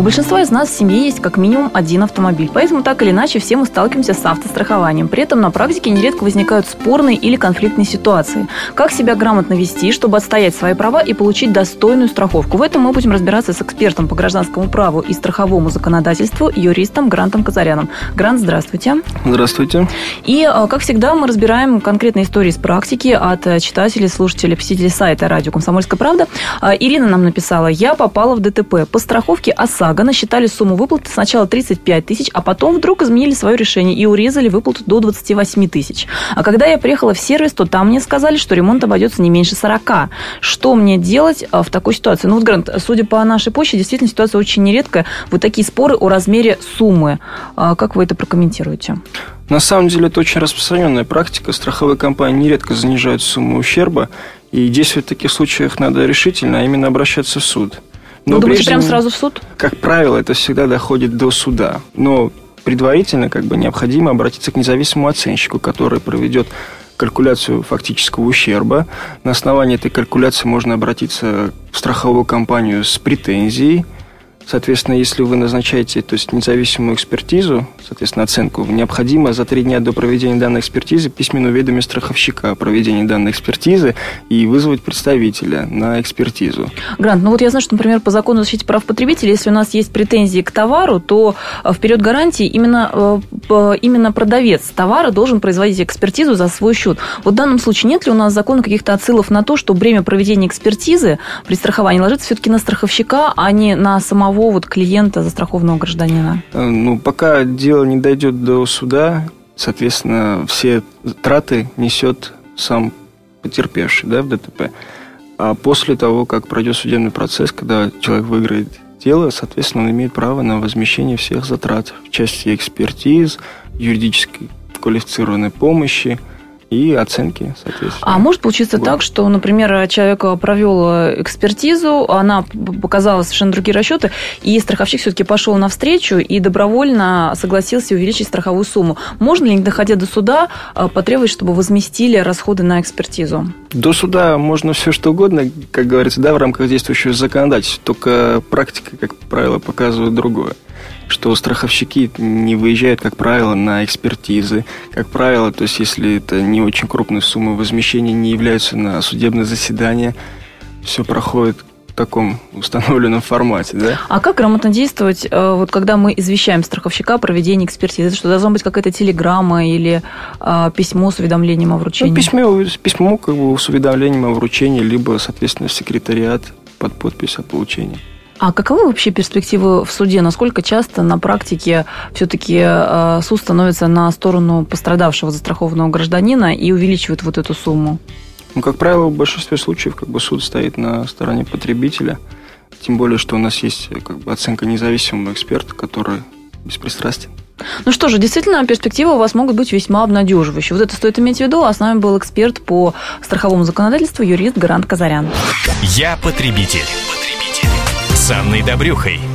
У большинства из нас в семье есть как минимум один автомобиль, поэтому так или иначе все мы сталкиваемся с автострахованием. При этом на практике нередко возникают спорные или конфликтные ситуации. Как себя грамотно вести, чтобы отстоять свои права и получить достойную страховку? В этом мы будем разбираться с экспертом по гражданскому праву и страховому законодательству, юристом Грантом Казаряном. Грант, здравствуйте. Здравствуйте. И, э, как всегда, мы разбираем конкретные истории из практики от э, читателей, слушателей, посетителей сайта радио «Комсомольская правда». Э, Ирина нам написала, я попала в ДТП. По страховке ОСАГО Лагана считали сумму выплаты сначала 35 тысяч, а потом вдруг изменили свое решение и урезали выплату до 28 тысяч. А когда я приехала в сервис, то там мне сказали, что ремонт обойдется не меньше 40. Что мне делать а, в такой ситуации? Ну вот, Грант, судя по нашей почте, действительно ситуация очень нередкая. Вот такие споры о размере суммы. А как вы это прокомментируете? На самом деле это очень распространенная практика. Страховые компании нередко занижают сумму ущерба, и действовать в таких случаях надо решительно, а именно обращаться в суд. Но Вы думаете, прямо сразу в суд? Как правило, это всегда доходит до суда. Но предварительно как бы необходимо обратиться к независимому оценщику, который проведет калькуляцию фактического ущерба. На основании этой калькуляции можно обратиться в страховую компанию с претензией – Соответственно, если вы назначаете то есть, независимую экспертизу, соответственно, оценку, необходимо за три дня до проведения данной экспертизы письменно уведомить страховщика о проведении данной экспертизы и вызвать представителя на экспертизу. Грант, ну вот я знаю, что, например, по закону о защите прав потребителей, если у нас есть претензии к товару, то э, в период гарантии именно, э, именно продавец товара должен производить экспертизу за свой счет. Вот в данном случае нет ли у нас закона каких-то отсылов на то, что время проведения экспертизы при страховании ложится все-таки на страховщика, а не на самого самого вот клиента, застрахованного гражданина? Э, ну, пока дело не дойдет до суда, соответственно, все траты несет сам потерпевший да, в ДТП. А после того, как пройдет судебный процесс, когда человек выиграет дело, соответственно, он имеет право на возмещение всех затрат в части экспертиз, юридической квалифицированной помощи – и оценки, соответственно. А может получиться вот. так, что, например, человек провел экспертизу, она показала совершенно другие расчеты, и страховщик все-таки пошел навстречу и добровольно согласился увеличить страховую сумму. Можно ли, не доходя до суда, э, потребовать, чтобы возместили расходы на экспертизу? До суда можно все что угодно, как говорится, да, в рамках действующего законодательства, только практика, как правило, показывает другое что страховщики не выезжают, как правило, на экспертизы. Как правило, то есть если это не очень крупные суммы возмещения, не являются на судебное заседание, все проходит в таком установленном формате, да? А как грамотно действовать, э, вот когда мы извещаем страховщика о проведении экспертизы? Это что, должна быть какая-то телеграмма или а, письмо с уведомлением о вручении? Ну, письмо, письмо как бы с уведомлением о вручении, либо, соответственно, в секретариат под подпись о получении. А каковы вообще перспективы в суде? Насколько часто на практике все-таки э, суд становится на сторону пострадавшего застрахованного гражданина и увеличивает вот эту сумму? Ну, как правило, в большинстве случаев как бы суд стоит на стороне потребителя. Тем более, что у нас есть как бы, оценка независимого эксперта, который беспристрастен. Ну что же, действительно, перспективы у вас могут быть весьма обнадеживающие. Вот это стоит иметь в виду. А с нами был эксперт по страховому законодательству, юрист Гарант Казарян. Я потребитель. Анной Добрюхой.